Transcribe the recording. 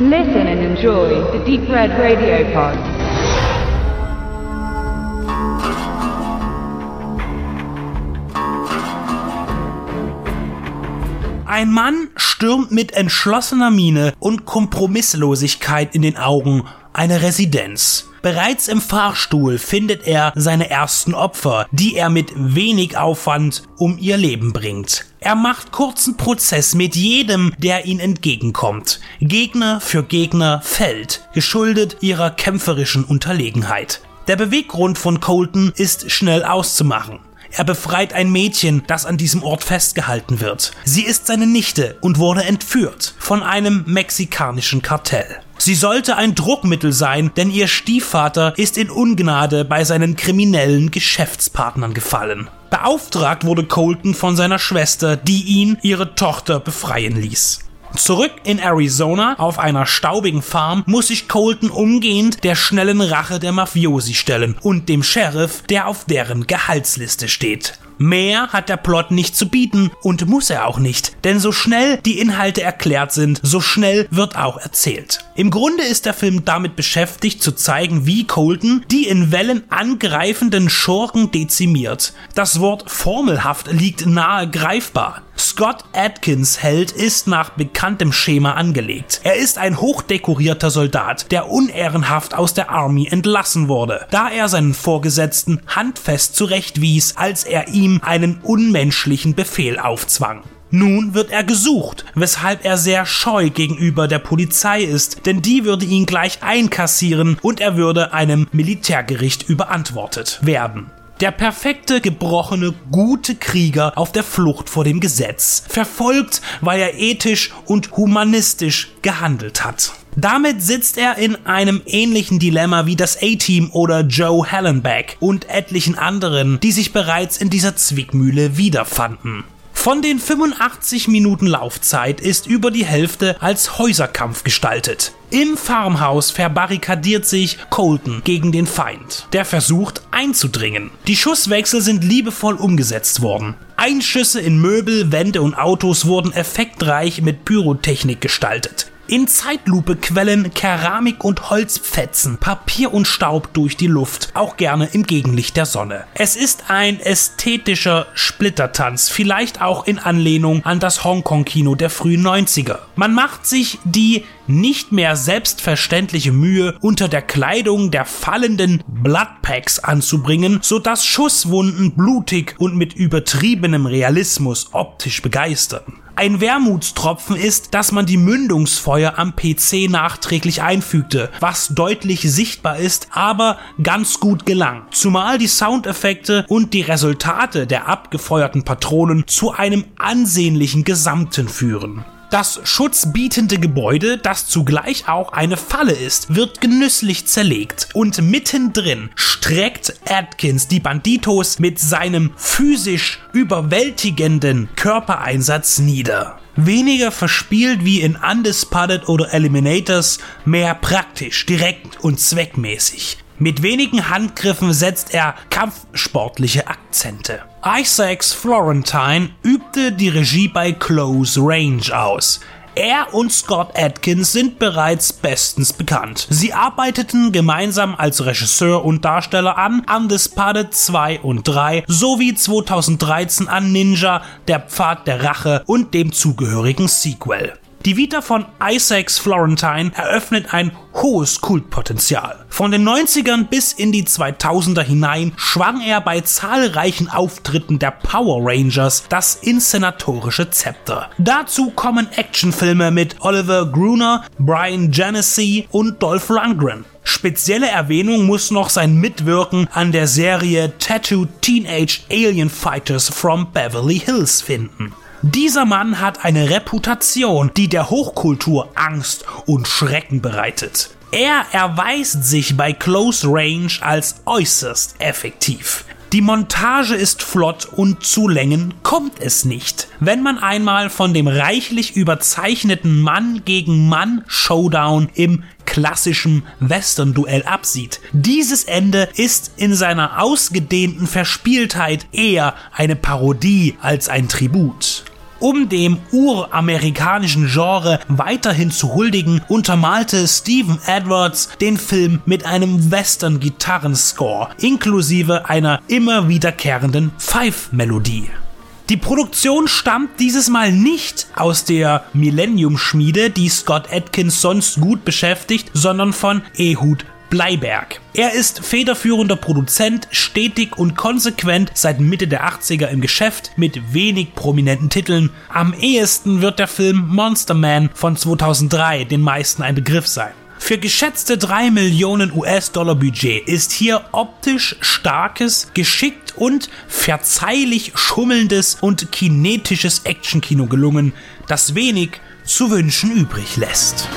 Listen and enjoy the Deep Red Radio Pod. Ein Mann stürmt mit entschlossener Miene und Kompromisslosigkeit in den Augen eine Residenz. Bereits im Fahrstuhl findet er seine ersten Opfer, die er mit wenig Aufwand um ihr Leben bringt. Er macht kurzen Prozess mit jedem, der ihn entgegenkommt. Gegner für Gegner fällt, geschuldet ihrer kämpferischen Unterlegenheit. Der Beweggrund von Colton ist schnell auszumachen. Er befreit ein Mädchen, das an diesem Ort festgehalten wird. Sie ist seine Nichte und wurde entführt von einem mexikanischen Kartell. Sie sollte ein Druckmittel sein, denn ihr Stiefvater ist in Ungnade bei seinen kriminellen Geschäftspartnern gefallen. Beauftragt wurde Colton von seiner Schwester, die ihn ihre Tochter befreien ließ. Zurück in Arizona auf einer staubigen Farm muss sich Colton umgehend der schnellen Rache der Mafiosi stellen und dem Sheriff, der auf deren Gehaltsliste steht. Mehr hat der Plot nicht zu bieten und muss er auch nicht, denn so schnell die Inhalte erklärt sind, so schnell wird auch erzählt. Im Grunde ist der Film damit beschäftigt zu zeigen, wie Colton die in Wellen angreifenden Schurken dezimiert. Das Wort formelhaft liegt nahe greifbar. Scott Atkins Held ist nach bekanntem Schema angelegt. Er ist ein hochdekorierter Soldat, der unehrenhaft aus der Army entlassen wurde, da er seinen Vorgesetzten handfest zurechtwies, als er ihm einen unmenschlichen Befehl aufzwang. Nun wird er gesucht, weshalb er sehr scheu gegenüber der Polizei ist, denn die würde ihn gleich einkassieren und er würde einem Militärgericht überantwortet werden. Der perfekte, gebrochene, gute Krieger auf der Flucht vor dem Gesetz. Verfolgt, weil er ethisch und humanistisch gehandelt hat. Damit sitzt er in einem ähnlichen Dilemma wie das A-Team oder Joe Hallenbeck und etlichen anderen, die sich bereits in dieser Zwickmühle wiederfanden. Von den 85 Minuten Laufzeit ist über die Hälfte als Häuserkampf gestaltet. Im Farmhaus verbarrikadiert sich Colton gegen den Feind, der versucht einzudringen. Die Schusswechsel sind liebevoll umgesetzt worden. Einschüsse in Möbel, Wände und Autos wurden effektreich mit Pyrotechnik gestaltet. In Zeitlupe quellen Keramik und Holzfetzen, Papier und Staub durch die Luft, auch gerne im Gegenlicht der Sonne. Es ist ein ästhetischer Splittertanz, vielleicht auch in Anlehnung an das Hongkong-Kino der frühen 90er. Man macht sich die nicht mehr selbstverständliche Mühe, unter der Kleidung der fallenden Bloodpacks anzubringen, sodass Schusswunden blutig und mit übertriebenem Realismus optisch begeistern. Ein Wermutstropfen ist, dass man die Mündungsfeuer am PC nachträglich einfügte, was deutlich sichtbar ist, aber ganz gut gelang. Zumal die Soundeffekte und die Resultate der abgefeuerten Patronen zu einem ansehnlichen Gesamten führen. Das schutzbietende Gebäude, das zugleich auch eine Falle ist, wird genüsslich zerlegt und mittendrin streckt Atkins die Banditos mit seinem physisch überwältigenden Körpereinsatz nieder. Weniger verspielt wie in Undisputed oder Eliminators, mehr praktisch, direkt und zweckmäßig. Mit wenigen Handgriffen setzt er kampfsportliche Akzente. Isaacs Florentine übte die Regie bei Close Range aus. Er und Scott Atkins sind bereits bestens bekannt. Sie arbeiteten gemeinsam als Regisseur und Darsteller an Undisputed 2 und 3 sowie 2013 an Ninja, der Pfad der Rache und dem zugehörigen Sequel. Die Vita von Isaacs Florentine eröffnet ein hohes Kultpotenzial. Von den 90ern bis in die 2000er hinein schwang er bei zahlreichen Auftritten der Power Rangers das inszenatorische Zepter. Dazu kommen Actionfilme mit Oliver Gruner, Brian Genesee und Dolph Lundgren. Spezielle Erwähnung muss noch sein Mitwirken an der Serie Tattoo Teenage Alien Fighters from Beverly Hills finden. Dieser Mann hat eine Reputation, die der Hochkultur Angst und Schrecken bereitet. Er erweist sich bei Close Range als äußerst effektiv. Die Montage ist flott und zu Längen kommt es nicht. Wenn man einmal von dem reichlich überzeichneten Mann gegen Mann Showdown im klassischen Western-Duell absieht. Dieses Ende ist in seiner ausgedehnten Verspieltheit eher eine Parodie als ein Tribut. Um dem uramerikanischen Genre weiterhin zu huldigen, untermalte Steven Edwards den Film mit einem Western-Gitarrenscore inklusive einer immer wiederkehrenden Five-Melodie. Die Produktion stammt dieses Mal nicht aus der Millennium-Schmiede, die Scott Atkins sonst gut beschäftigt, sondern von Ehud Bleiberg. Er ist federführender Produzent, stetig und konsequent seit Mitte der 80er im Geschäft mit wenig prominenten Titeln. Am ehesten wird der Film Monster Man von 2003 den meisten ein Begriff sein. Für geschätzte 3 Millionen US-Dollar Budget ist hier optisch starkes, geschickt und verzeihlich schummelndes und kinetisches Actionkino gelungen, das wenig zu wünschen übrig lässt.